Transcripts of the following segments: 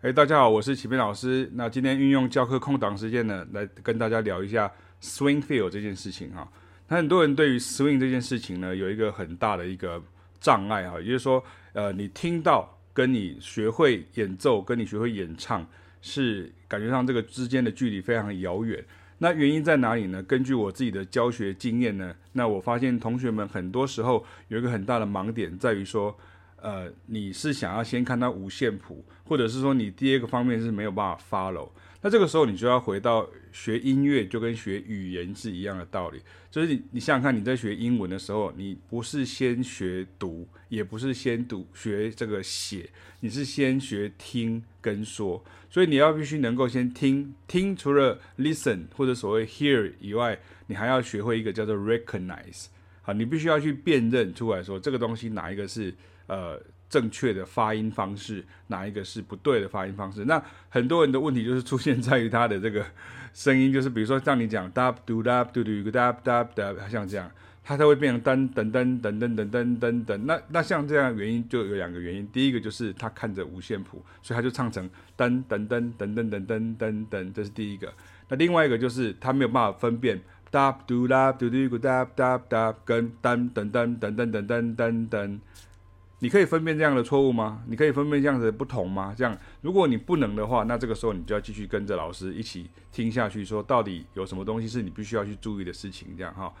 哎，大家好，我是启斌老师。那今天运用教课空档时间呢，来跟大家聊一下 swing feel 这件事情哈。那很多人对于 swing 这件事情呢，有一个很大的一个障碍哈，也就是说，呃，你听到跟你学会演奏，跟你学会演唱，是感觉上这个之间的距离非常遥远。那原因在哪里呢？根据我自己的教学经验呢，那我发现同学们很多时候有一个很大的盲点，在于说，呃，你是想要先看到五线谱，或者是说你第二个方面是没有办法 follow。那这个时候你就要回到学音乐，就跟学语言是一样的道理。就是你，你想想看，你在学英文的时候，你不是先学读，也不是先读学这个写，你是先学听跟说。所以你要必须能够先听听，除了 listen 或者所谓 hear 以外，你还要学会一个叫做 recognize。好，你必须要去辨认出来说这个东西哪一个是呃。正确的发音方式，哪一个是不对的发音方式？那很多人的问题就是出现在于他的这个声音，就是比如说像你讲 da do da do do da da da，像这样，它才会变成噔噔噔噔噔噔噔噔噔。那那像这样的原因就有两个原因，第一个就是他看着五线谱，所以他就唱成噔噔噔噔噔噔噔噔噔，这是第一个。那另外一个就是他没有办法分辨 da do da do do da da da 跟噔噔噔噔噔噔噔噔噔。你可以分辨这样的错误吗？你可以分辨这样子的不同吗？这样，如果你不能的话，那这个时候你就要继续跟着老师一起听下去，说到底有什么东西是你必须要去注意的事情，这样哈。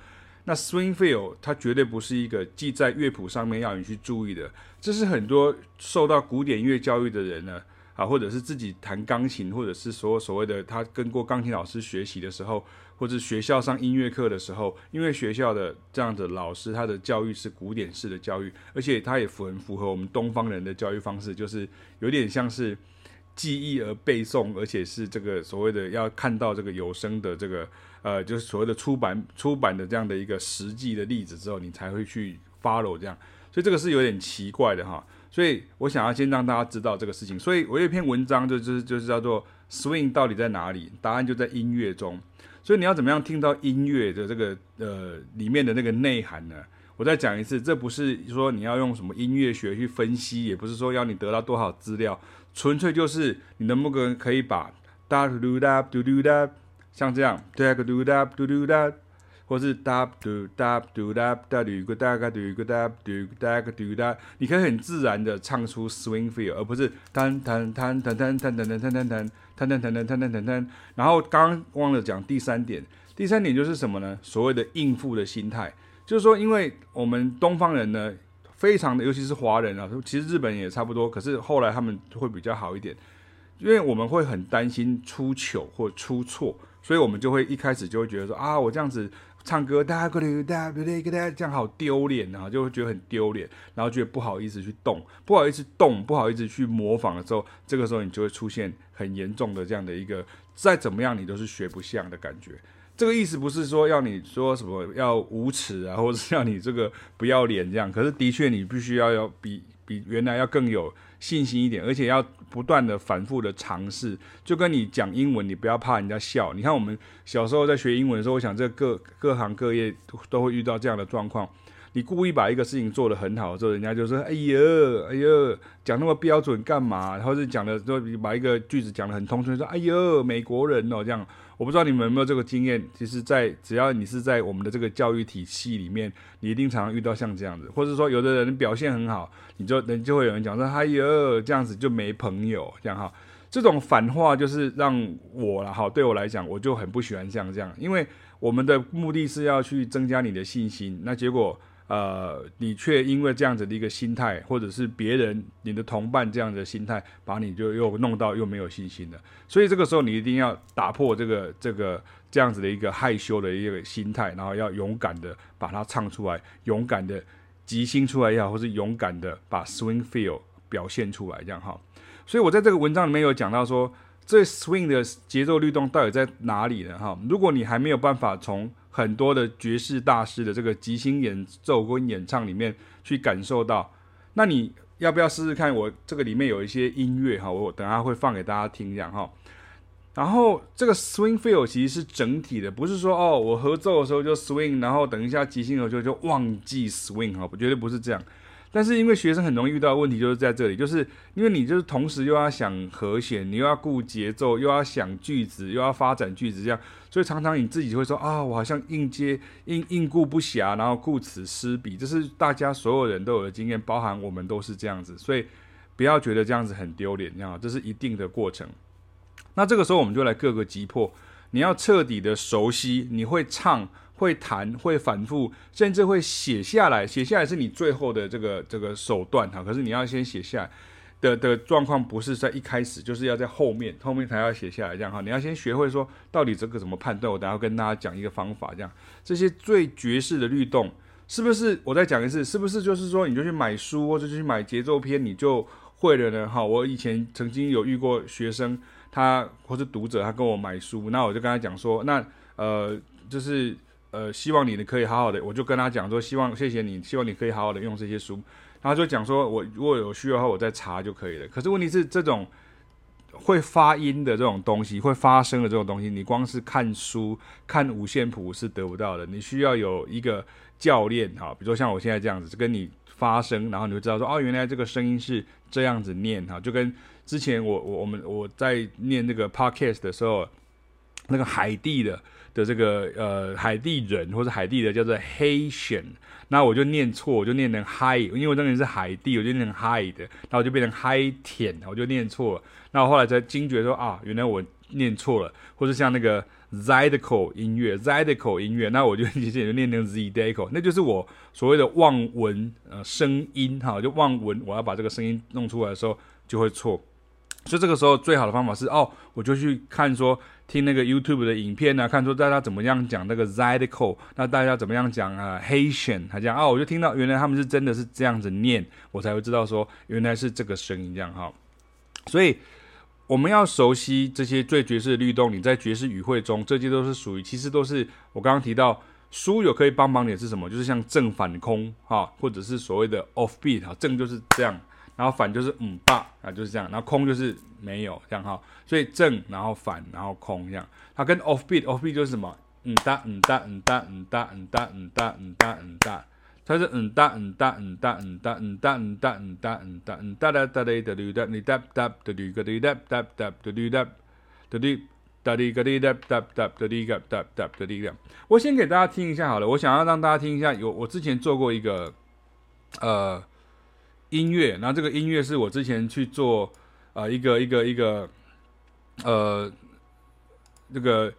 那 swing feel 它绝对不是一个记在乐谱上面要你去注意的，这是很多受到古典音乐教育的人呢，啊，或者是自己弹钢琴，或者是说所谓的他跟过钢琴老师学习的时候。或者学校上音乐课的时候，因为学校的这样的老师，他的教育是古典式的教育，而且他也符很符合我们东方人的教育方式，就是有点像是记忆而背诵，而且是这个所谓的要看到这个有声的这个呃，就是所谓的出版出版的这样的一个实际的例子之后，你才会去 follow 这样，所以这个是有点奇怪的哈。所以我想要先让大家知道这个事情，所以我有一篇文章就就是就是叫做 Swing 到底在哪里？答案就在音乐中。所以你要怎么样听到音乐的这个呃里面的那个内涵呢？我再讲一次，这不是说你要用什么音乐学去分析，也不是说要你得到多少资料，纯粹就是你能不能可以把哒嘟哒嘟嘟哒像这样哒个嘟哒嘟嘟哒，或是哒嘟哒嘟哒哒嘟个哒个嘟个哒嘟哒个嘟哒，你可以很自然的唱出 swing feel，而不是弹弹弹弹弹弹弹弹弹弹弹。弹弹弹弹弹弹弹弹，然后刚刚忘了讲第三点，第三点就是什么呢？所谓的应付的心态，就是说，因为我们东方人呢，非常的，尤其是华人啊，其实日本也差不多，可是后来他们会比较好一点，因为我们会很担心出糗或出错，所以我们就会一开始就会觉得说啊，我这样子。唱歌，大家过来，大家过来，大家这样好丢脸啊，就会觉得很丢脸，然后觉得不好意思去动，不好意思动，不好意思去模仿的时候，这个时候你就会出现很严重的这样的一个，再怎么样你都是学不像的感觉。这个意思不是说要你说什么要无耻啊，或者是要你这个不要脸这样，可是的确你必须要要比比原来要更有信心一点，而且要不断的反复的尝试，就跟你讲英文，你不要怕人家笑。你看我们小时候在学英文的时候，我想这各各行各业都会遇到这样的状况。你故意把一个事情做得很好之后，人家就说：“哎呀，哎呀，讲那么标准干嘛？”然后是讲的说把一个句子讲得很通顺，说：“哎呀，美国人哦，这样。”我不知道你们有没有这个经验，其实在，只要你是在我们的这个教育体系里面，你一定常常遇到像这样子，或者说有的人表现很好，你就人就会有人讲说，哎呦，这样子就没朋友，这样哈，这种反话就是让我了，哈，对我来讲，我就很不喜欢像这样，因为我们的目的是要去增加你的信心，那结果。呃，你却因为这样子的一个心态，或者是别人你的同伴这样子的心态，把你就又弄到又没有信心了。所以这个时候你一定要打破这个这个这样子的一个害羞的一个心态，然后要勇敢的把它唱出来，勇敢的即兴出来也好，或是勇敢的把 swing feel 表现出来，这样哈。所以我在这个文章里面有讲到说，这 swing 的节奏律动到底在哪里呢？哈，如果你还没有办法从很多的爵士大师的这个即兴演奏跟演唱里面去感受到，那你要不要试试看？我这个里面有一些音乐哈，我等下会放给大家听这样哈。然后这个 swing feel 其实是整体的，不是说哦我合奏的时候就 swing，然后等一下即兴的时候就忘记 swing 哈，绝对不是这样。但是因为学生很容易遇到的问题就是在这里，就是因为你就是同时又要想和弦，你又要顾节奏，又要想句子，又要发展句子，这样，所以常常你自己会说啊，我好像应接应应顾不暇，然后顾此失彼，这是大家所有人都有的经验，包含我们都是这样子，所以不要觉得这样子很丢脸，这样，这是一定的过程。那这个时候我们就来各个击破，你要彻底的熟悉，你会唱。会弹，会反复，甚至会写下来。写下来是你最后的这个这个手段哈。可是你要先写下来的的状况，不是在一开始，就是要在后面，后面才要写下来这样哈。你要先学会说，到底这个怎么判断？我等下跟大家讲一个方法，这样这些最绝世的律动，是不是？我再讲一次，是不是？就是说，你就去买书，或者去买节奏片，你就会了呢？哈，我以前曾经有遇过学生，他或是读者，他跟我买书，那我就跟他讲说，那呃，就是。呃，希望你呢可以好好的，我就跟他讲说，希望谢谢你，希望你可以好好的用这些书。然后就讲说，我如果有需要的话，我再查就可以了。可是问题是，这种会发音的这种东西，会发声的这种东西，你光是看书看五线谱是得不到的。你需要有一个教练哈，比如说像我现在这样子，跟你发声，然后你就知道说，哦，原来这个声音是这样子念哈，就跟之前我我我们我在念那个 podcast 的时候，那个海地的。的这个呃海地人或者海地的叫做 Haitian，那我就念错，我就念成 Hi，因为我当年是海地，我就念成 Hi 的，那我就变成 Haitian，我就念错了。那我后来才惊觉说啊，原来我念错了，或者像那个 Zydeco 音乐，Zydeco 音乐，那我就直接就念成 Zydeco，那就是我所谓的望文呃声音哈，就望文，我要把这个声音弄出来的时候就会错。所以这个时候最好的方法是哦，我就去看说听那个 YouTube 的影片啊，看说大家怎么样讲那个 Zydeco，那大家怎么样讲啊 Haitian，他讲啊，我就听到原来他们是真的是这样子念，我才会知道说原来是这个声音这样哈。所以我们要熟悉这些最爵士的律动，你在爵士语汇中，这些都是属于其实都是我刚刚提到书有可以帮忙点是什么，就是像正反空哈，或者是所谓的 off beat 哈，正就是这样。然后反就是嗯吧啊，就是这样。然后空就是没有这样哈，所以正然后反然后空这样。它跟 off beat off beat 就是什么？嗯哒嗯哒嗯哒嗯哒嗯哒嗯哒嗯哒嗯哒，它是嗯哒嗯哒嗯哒嗯哒嗯哒嗯哒嗯哒嗯哒嗯哒哒哒哩哒哩哒哩哒哒哒哩个哩哒哒哒哒哩哒哒哩哒哩个哩哒哒哒哒哩个哒哒哒哩个。我先给大家听一下好了，我想要让大家听一下，有我之前做过一个呃。音乐，然后这个音乐是我之前去做，呃，一个一个一个，呃，这个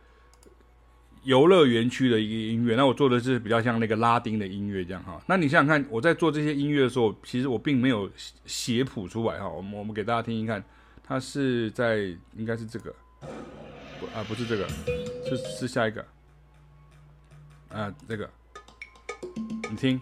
游乐园区的一个音乐。那我做的是比较像那个拉丁的音乐这样哈。那你想想看，我在做这些音乐的时候，其实我并没有写谱出来哈。我们我们给大家听一看，它是在应该是这个，不啊不是这个，是是下一个，啊这个，你听。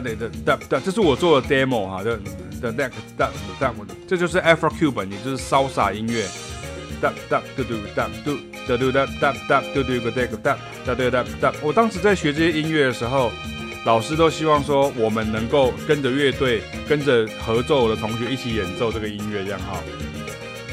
哒哒哒哒，这是我做的 demo 哈，的的那个哒哒，这就是 Afro Cuban，也就是潇洒音乐。哒哒嘟嘟哒嘟哒嘟哒哒哒嘟嘟个这个哒哒哒哒哒。我当时在学这些音乐的时候，老师都希望说我们能够跟着乐队，跟着合奏的同学一起演奏这个音乐，这样哈。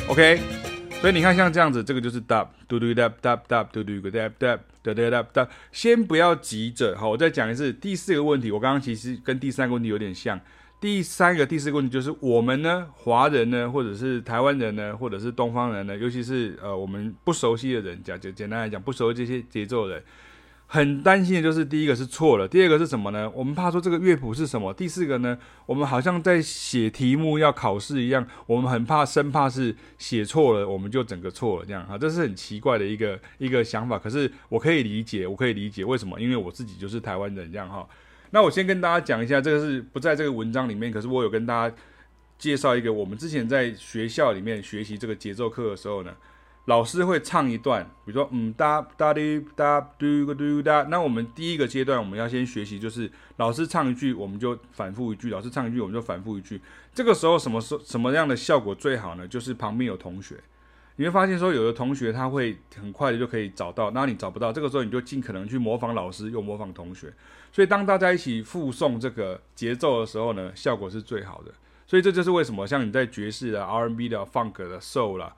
OK。所以你看，像这样子，这个就是 dub，嘟嘟 dub dub dub 嘟嘟个 dub dub dub dub dub。先不要急着，好，我再讲一次。第四个问题，我刚刚其实跟第三个问题有点像。第三个、第四个问题就是我们呢，华人呢，或者是台湾人呢，或者是东方人呢，尤其是呃我们不熟悉的人，讲简简单来讲，不熟悉这些节奏的人。很担心的就是第一个是错了，第二个是什么呢？我们怕说这个乐谱是什么？第四个呢？我们好像在写题目要考试一样，我们很怕，生怕是写错了，我们就整个错了这样哈，这是很奇怪的一个一个想法。可是我可以理解，我可以理解为什么？因为我自己就是台湾人这样哈。那我先跟大家讲一下，这个是不在这个文章里面，可是我有跟大家介绍一个，我们之前在学校里面学习这个节奏课的时候呢，老师会唱一段，比如说嗯哒哒滴哒嘟个嘟哒，那我们第一个阶段我们要先学习，就是老师唱一句，我们就反复一句；老师唱一句，我们就反复一句。这个时候什么时什么样的效果最好呢？就是旁边有同学。你会发现说，有的同学他会很快的就可以找到，那你找不到，这个时候你就尽可能去模仿老师，又模仿同学。所以当大家一起复诵这个节奏的时候呢，效果是最好的。所以这就是为什么像你在爵士的、R&B 的、Funk 的、Soul 啦、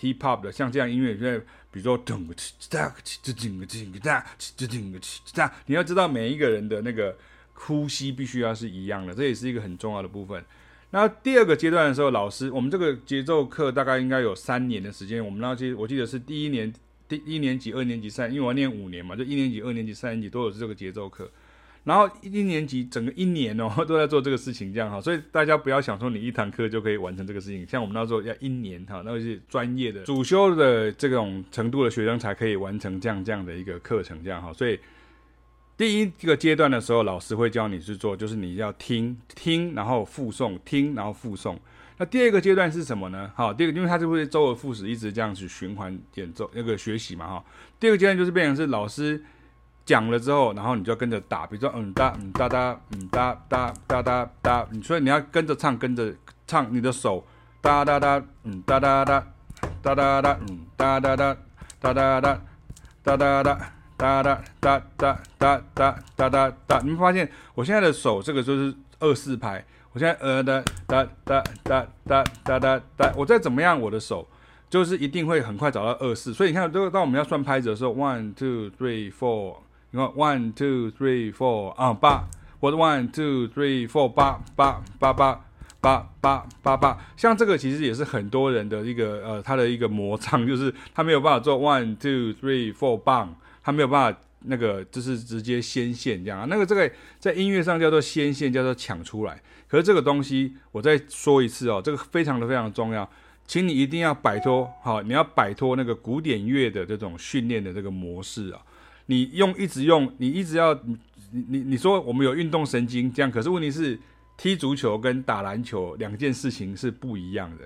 Hip Hop 的，像这样音乐，现在比如说噔个哧哒哧噔个哧哒哧噔个哧哒，你要知道每一个人的那个呼吸必须要是一样的，这也是一个很重要的部分。那第二个阶段的时候，老师，我们这个节奏课大概应该有三年的时间。我们那些，我记得是第一年，第一年级、二年级、三，因为我要念五年嘛，就一年级、二年级、三年级都有这个节奏课。然后一年级整个一年哦 都在做这个事情，这样哈。所以大家不要想说你一堂课就可以完成这个事情，像我们那时候要一年哈，那是专业的主修的这种程度的学生才可以完成这样这样的一个课程，这样哈。所以。第一个阶段的时候，老师会教你去做，就是你要听听，然后复诵，听然后复诵。那第二个阶段是什么呢？好，第二个，因为它就会周而复始，一直这样子循环演奏那个学习嘛，哈。第二个阶段就是变成是老师讲了之后，然后你就跟着打，比如说嗯哒嗯哒哒嗯哒哒哒哒哒，你所以你要跟着唱，跟着唱，你的手哒哒哒嗯哒哒哒哒哒哒嗯哒哒哒哒哒哒哒哒哒。哒哒哒哒哒哒哒哒哒，你们发现我现在的手这个就是二四拍，我现在呃哒哒哒哒哒哒哒哒，我再怎么样，我的手就是一定会很快找到二四。所以你看，这个当我们要算拍子的时候，one two three four，你看，one two three four 啊、八，我的 one two three four 八八八八八八八八，像这个其实也是很多人的一个呃他的一个魔障，就是他没有办法做 one two three four 棒，他没有办法。那个就是直接先线这样啊，那个这个在音乐上叫做先线，叫做抢出来。可是这个东西，我再说一次哦，这个非常的非常重要，请你一定要摆脱，好，你要摆脱那个古典乐的这种训练的这个模式啊。你用一直用，你一直要，你你你说我们有运动神经这样，可是问题是踢足球跟打篮球两件事情是不一样的。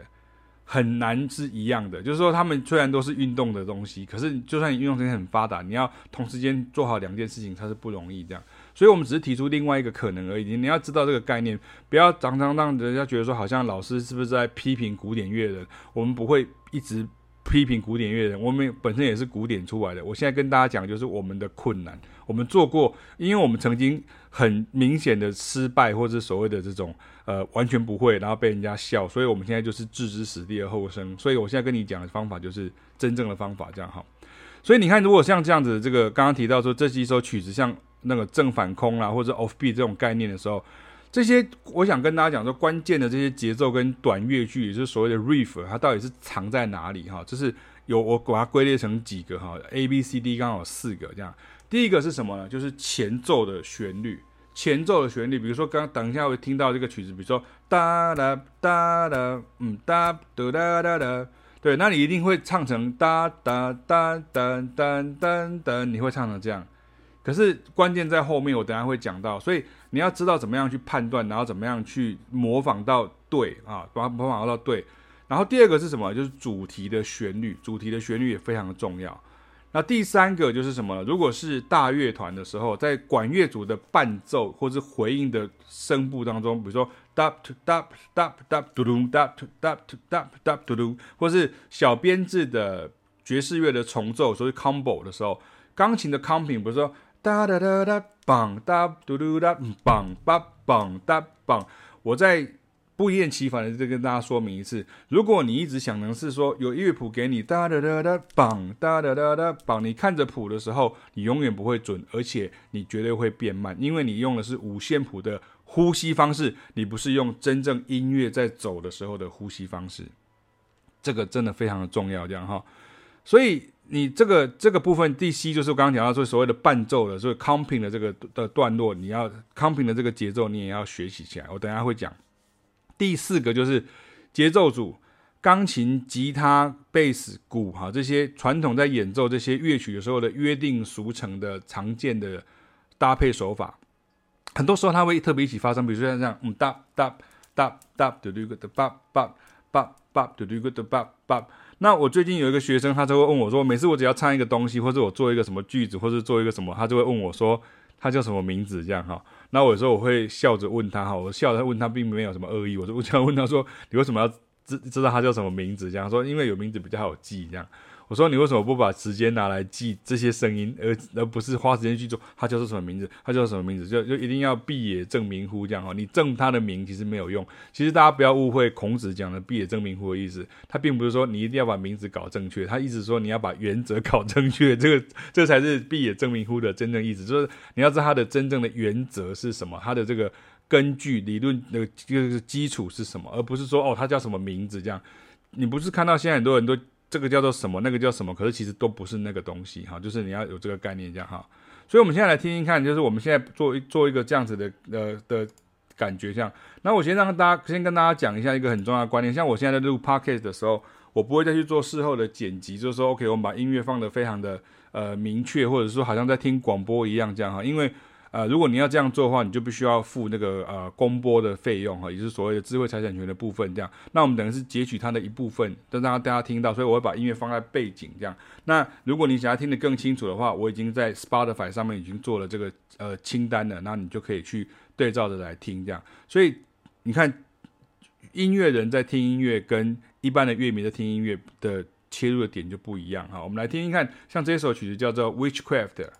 很难是一样的，就是说，他们虽然都是运动的东西，可是就算你运动神经很发达，你要同时间做好两件事情，它是不容易这样。所以，我们只是提出另外一个可能而已。你要知道这个概念，不要常常让人家觉得说，好像老师是不是在批评古典乐人？我们不会一直批评古典乐人，我们本身也是古典出来的。我现在跟大家讲，就是我们的困难，我们做过，因为我们曾经很明显的失败，或者所谓的这种。呃，完全不会，然后被人家笑，所以我们现在就是置之死地而后生。所以我现在跟你讲的方法就是真正的方法，这样哈。所以你看，如果像这样子，这个刚刚提到说这几首曲子，像那个正反空啦，或者 offbeat 这种概念的时候，这些我想跟大家讲说，关键的这些节奏跟短乐句，也就是所谓的 riff，它到底是藏在哪里哈？就是有我把它归类成几个哈，A B C D 刚好四个这样。第一个是什么呢？就是前奏的旋律。前奏的旋律，比如说刚等一下会听到这个曲子，比如说哒哒哒哒，嗯哒哒哒哒哒，对，那你一定会唱成哒哒哒哒哒哒哒，你会唱成这样。可是关键在后面，我等下会讲到，所以你要知道怎么样去判断，然后怎么样去模仿到对啊，把模仿到对。然后第二个是什么？就是主题的旋律，主题的旋律也非常的重要。那第三个就是什么？如果是大乐团的时候，在管乐组的伴奏或是回应的声部当中，比如说哒哒哒哒哒嘟嘟哒哒哒哒嘟嘟，或是小编制的爵士乐的重奏，所谓 combo 的时候，钢琴的 comping，比如说哒哒哒哒梆哒嘟嘟哒梆梆梆哒梆，我在。不厌其烦的再跟大家说明一次，如果你一直想的是说有乐谱给你哒哒哒哒梆哒哒哒哒梆，你看着谱的时候，你永远不会准，而且你绝对会变慢，因为你用的是五线谱的呼吸方式，你不是用真正音乐在走的时候的呼吸方式，这个真的非常的重要，这样哈。所以你这个这个部分第 C 就是我刚刚讲到说所谓的伴奏的，所以 comping 的这个的段落，你要 comping 的这个节奏，你也要学习起来。我等下会讲。第四个就是节奏组，钢琴、吉他、贝斯、鼓，哈，这些传统在演奏这些乐曲的时候的约定俗成的常见的搭配手法，很多时候它会特别一起发生，比如说像这样，嗯哒哒哒哒嘟嘟个的哒哒哒哒嘟嘟个的哒哒。那我最近有一个学生，他就会问我说，每次我只要唱一个东西，或者我做一个什么句子，或者做一个什么，他就会问我说，他叫什么名字？这样哈。那我有时候我会笑着问他哈，我笑着问他，并没有什么恶意，我就这样问他说，你为什么要知知道他叫什么名字？这样说，因为有名字比较好记，这样。我说你为什么不把时间拿来记这些声音，而而不是花时间去做？他叫做什么名字？他叫什么名字？就就一定要毕野正名乎这样哈？你正他的名其实没有用。其实大家不要误会孔子讲的毕野正名乎的意思，他并不是说你一定要把名字搞正确，他意思说你要把原则搞正确，这个这才是毕野正名乎的真正意思，就是你要知道他的真正的原则是什么，他的这个根据理论的这个基础是什么，而不是说哦他叫什么名字这样。你不是看到现在很多人都。这个叫做什么？那个叫什么？可是其实都不是那个东西哈，就是你要有这个概念这样哈。所以，我们现在来听听看，就是我们现在做一做一个这样子的呃的感觉，这样。那我先让大家先跟大家讲一下一个很重要的观念，像我现在在录 podcast 的时候，我不会再去做事后的剪辑，就是说，OK，我们把音乐放得非常的呃明确，或者说好像在听广播一样这样哈，因为。呃，如果你要这样做的话，你就必须要付那个呃公播的费用哈，也是所谓的智慧财产权的部分这样。那我们等于是截取它的一部分，都让大家听到，所以我会把音乐放在背景这样。那如果你想要听得更清楚的话，我已经在 Spotify 上面已经做了这个呃清单了，那你就可以去对照着来听这样。所以你看，音乐人在听音乐跟一般的乐迷在听音乐的切入的点就不一样哈。我们来听听看，像这首曲子叫做 Witchcraft。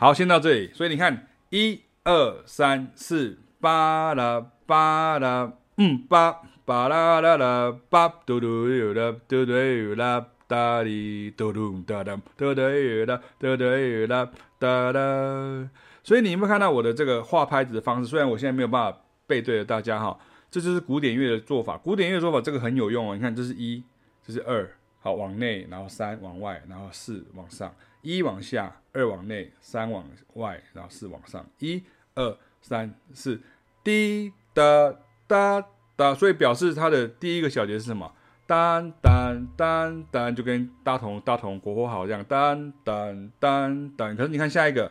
好，先到这里。所以你看，一二三四，巴拉巴拉，嗯，巴巴拉拉拉，巴嘟嘟啦嘟嘟嘟啦，哒哩嘟嘟哒哒，嘟嘟啦，嘟嘟啦，哒啦。所以你有没有看到我的这个画拍子的方式？虽然我现在没有办法背对着大家哈，这就是古典乐的做法。古典乐做法这个很有用哦。你看，这是一，这是二，好，往内，然后三往外，然后四往上。一往下，二往内，三往外，然后四往上。一、二、三、四，滴答答答，所以表示它的第一个小节是什么？当当当当，就跟大同大同国货好这样。当当当当，可是你看下一个，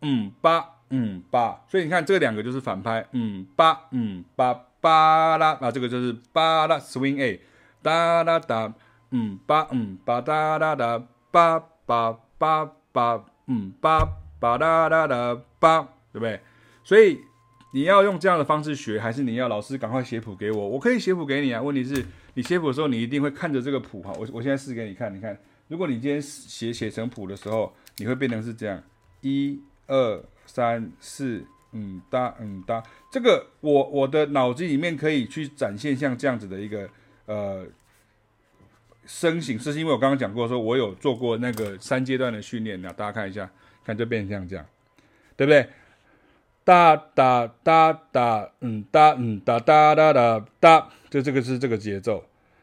嗯八嗯八，所以你看这两个就是反拍，嗯八嗯八八啦，啊这个就是八啦 swing A，哒哒哒，嗯八嗯八哒哒哒八八。八八嗯八八哒哒哒八，对不对？所以你要用这样的方式学，还是你要老师赶快写谱给我？我可以写谱给你啊。问题是你写谱的时候，你一定会看着这个谱哈。我我现在试给你看，你看，如果你今天写写成谱的时候，你会变成是这样：一二三四嗯哒嗯哒。这个我我的脑子里面可以去展现像这样子的一个呃。声型，是因为我刚刚讲过，说我有做过那个三阶段的训练，那大家看一下，看就变成这样，这样，对不对？哒哒哒哒，嗯哒嗯哒哒哒哒哒，就这个是这个节奏。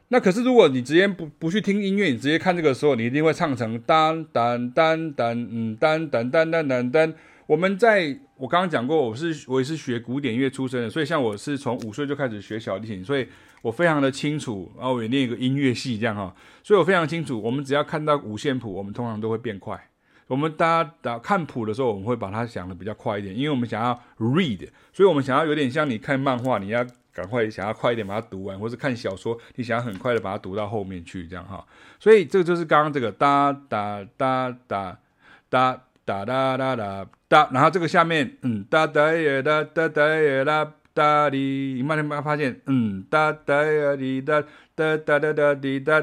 那可是如果你直接不不去听音乐，你直接看这个时候，你一定会唱成当当当当，嗯当当当当当当。我们在我刚刚讲过，我是我也是学古典乐出身的，所以像我是从五岁就开始学小提琴，所以。我非常的清楚，然后我也念一个音乐系这样哈，所以我非常清楚，我们只要看到五线谱，我们通常都会变快。我们大家打看谱的时候，我们会把它想的比较快一点，因为我们想要 read，所以我们想要有点像你看漫画，你要赶快想要快一点把它读完，或是看小说，你想要很快的把它读到后面去这样哈。所以这个就是刚刚这个哒哒哒哒哒哒哒哒哒哒，然后这个下面嗯哒哒耶哒哒哒耶哒。哒哩，你慢点把它发现，嗯，哒哒呀哩哒，哒哒哒哒哩哒，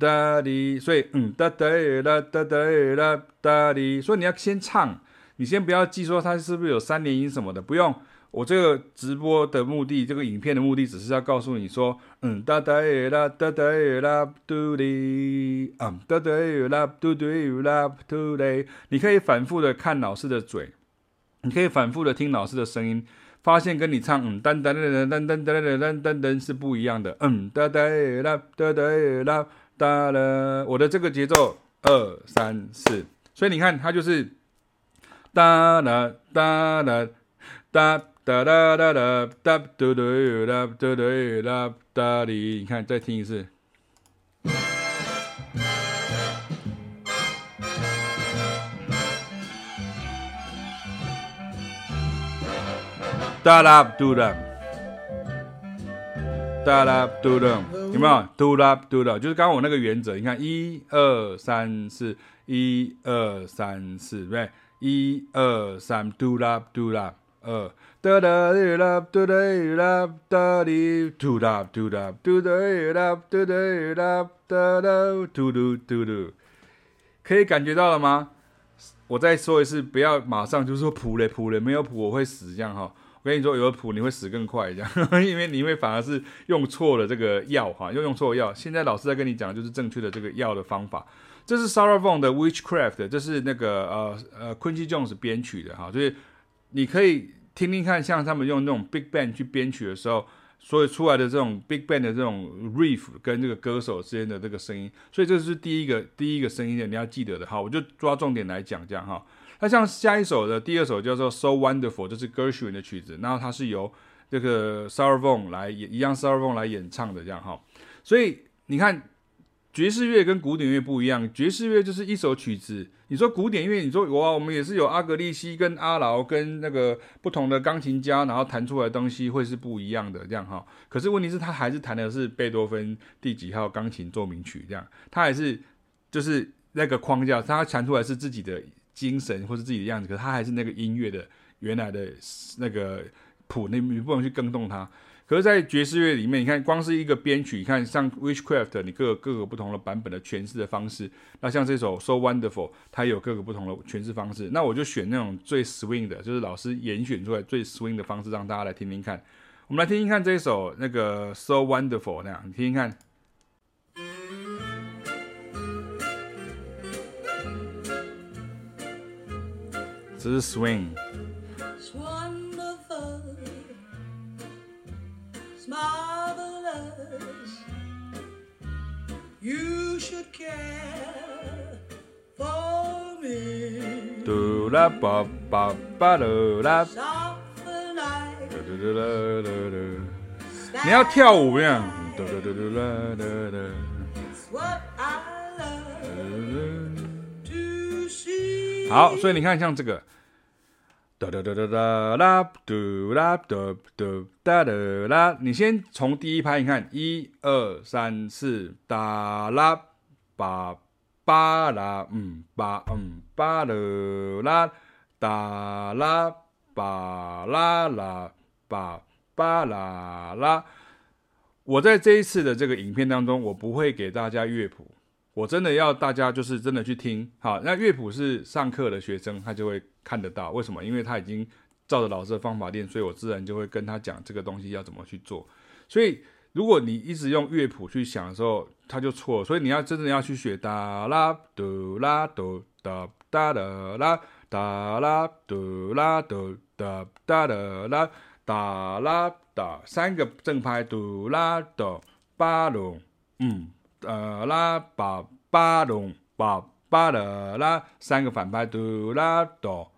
哒哩，所以嗯，哒哒呀哒，哒哒呀哒，哒哩，所以你要先唱，你先不要记说它是不是有三连音什么的，不用。我这个直播的目的，这个影片的目的，只是要告诉你说，嗯，哒哒啦，哒哒啦，嘟哩，嗯，哒哒啦，嘟嘟啦，嘟哩，你可以反复的看老师的嘴，你可以反复的听老师的声音。发现跟你唱嗯噔噔噔噔噔噔噔噔噔噔是不一样的，嗯哒哒啦哒哒啦哒啦，我的这个节奏二三四，所以你看它就是哒啦哒啦哒哒哒哒哒哒哒哒哒哒哒哒哒哩，你看，再听一次。哒啦嘟啦，哒啦嘟啦，有没有？嘟啦嘟啦，就是刚刚我那个原则。你看，一二三四，一二三四，对不对？一二三，嘟啦嘟啦，二。哒哒哩啦，哒哒啦，哒哩，嘟啦嘟啦，嘟哒啦，嘟哒啦，哒啦，嘟嘟嘟嘟，可以感觉到了吗？我再说一次，不要马上就说谱了谱了，没有谱我会死这样哈。我跟你说，有了谱你会死更快这样，因为你会反而是用错了这个药哈，又用错药。现在老师在跟你讲的就是正确的这个药的方法。这是 Sarah Vaughan 的 Witchcraft，这是那个呃呃 Quincy Jones 编曲的哈，所以你可以。听听看，像他们用那种 big band 去编曲的时候，所以出来的这种 big band 的这种 riff 跟这个歌手之间的这个声音，所以这是第一个第一个声音的，你要记得的。好，我就抓重点来讲这样哈。那像下一首的第二首叫做 So Wonderful，这是 Gershwin 的曲子，然后它是由这个 Sarah Vaughan 来演，一样 Sarah Vaughan 来演唱的这样哈。所以你看。爵士乐跟古典乐不一样，爵士乐就是一首曲子。你说古典乐，你说哇，我们也是有阿格利西跟阿劳跟那个不同的钢琴家，然后弹出来的东西会是不一样的这样哈。可是问题是，他还是弹的是贝多芬第几号钢琴奏鸣曲这样，他还是就是那个框架，他弹出来是自己的精神或是自己的样子，可是他还是那个音乐的原来的那个谱，你你不能去更动它。可是，在爵士乐里面，你看，光是一个编曲，你看像 Witchcraft，你各个各个不同的版本的诠释的方式。那像这首 So Wonderful，它有各个不同的诠释方式。那我就选那种最 swing 的，就是老师严选出来最 swing 的方式，让大家来听听看。我们来听听看这首那个 So Wonderful 那样，你听听看。这是 swing。嘟啦吧吧吧啦啦，你要跳舞呀，嘟嘟嘟嘟啦啦啦。好，所以你看像这个，哒哒哒哒哒啦，嘟啦嘟嘟哒哒啦。你先从第一拍，你看一二三四，哒啦吧。巴啦嗯巴嗯巴啦啦哒啦巴啦啦巴巴啦啦。我在这一次的这个影片当中，我不会给大家乐谱，我真的要大家就是真的去听。好，那乐谱是上课的学生他就会看得到，为什么？因为他已经照着老师的方法练，所以我自然就会跟他讲这个东西要怎么去做。所以。如果你一直用乐谱去想的时候，他就错了。所以你要真的要去学哒啦嘟啦嘟哒哒的啦哒啦嘟啦嘟哒哒的啦哒啦哒三个正拍嘟啦哆巴隆嗯呃啦巴巴隆巴巴的啦三个反拍嘟啦哆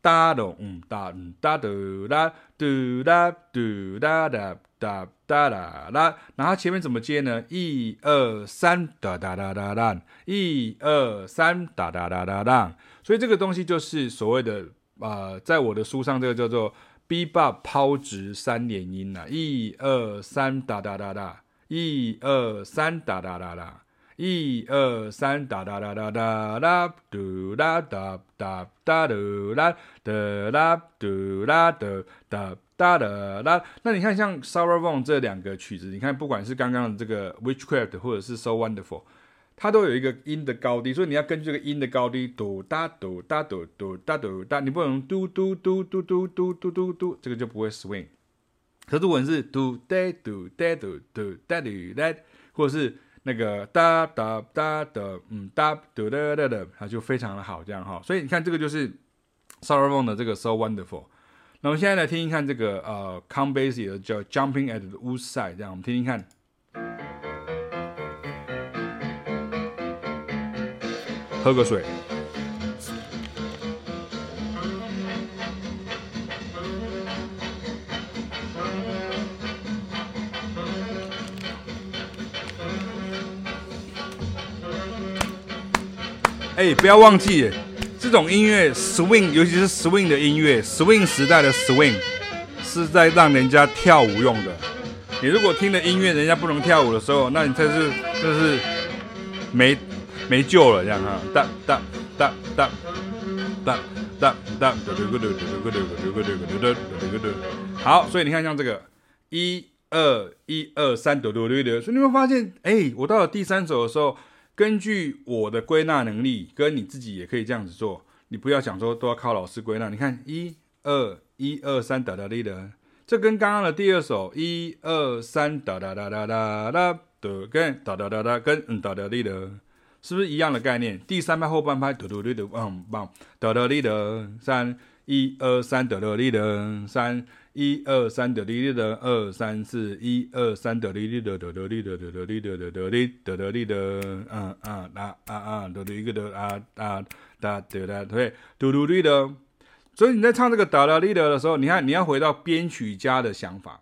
哒隆嗯哒嗯哒嘟啦嘟啦嘟啦哒。哒哒啦啦，然后前面怎么接呢？一二三，哒哒哒哒哒，一二三，哒哒哒哒哒。所以这个东西就是所谓的呃，在我的书上这个叫做 bebop 抛掷三连音呐，一二三，哒哒哒哒，一二三，哒哒哒哒。一二三，哒哒哒哒哒哒，嘟啦哒哒哒嘟啦，哒啦嘟啦哒哒哒哒啦。那你看，像 Sour Vaughn 这两个曲子，你看，不管是刚刚的这个 Witchcraft 或者是 So Wonderful，它都有一个音的高低，所以你要根据这个音的高低，嘟哒嘟哒嘟嘟哒嘟哒，你不能嘟嘟嘟嘟嘟嘟嘟嘟嘟，这个就不会 swing。可是如果是嘟哒嘟哒嘟嘟哒嘟哒，或者是那个哒哒哒的，嗯哒嘟哒哒的，它就非常的好，这样哈。所以你看，这个就是 Sarah Vaughan 的这个 So Wonderful。那我们现在来听听看这个呃 Count Basie 的叫 Jumping at the Woodside，这样我们听听看。喝个水。哎，不要忘记，这种音乐 swing，尤其是 swing 的音乐，swing 时代的 swing，是在让人家跳舞用的。你如果听的音乐人家不能跳舞的时候，那你这是这是没没救了，这样哈。哒哒哒哒哒哒哒，好，所以你看像这个一二一二三，嘟嘟嘟嘟，所以你会发现，哎，我到了第三首的时候。根据我的归纳能力，跟你自己也可以这样子做。你不要想说都要靠老师归纳。你看，一二一二三哒哒哩的，这跟刚刚的第二首一二三哒哒哒哒哒哒的跟哒哒哒哒跟嗯哒哒哩的，是不是一样的概念？第三拍后半拍嘟嘟哩的，嗯棒哒哒哩的三一二三哒哒哩的三。一二三得哩哩的二三四一二三得哩哩的得得哩的得得哩的得得哩得得哩的嗯嗯啊啊啊得得一个得啊啊哒得哒对嘟嘟哩的，所以你在唱这个哒哒哩的的时候，你看你要回到编曲家的想法，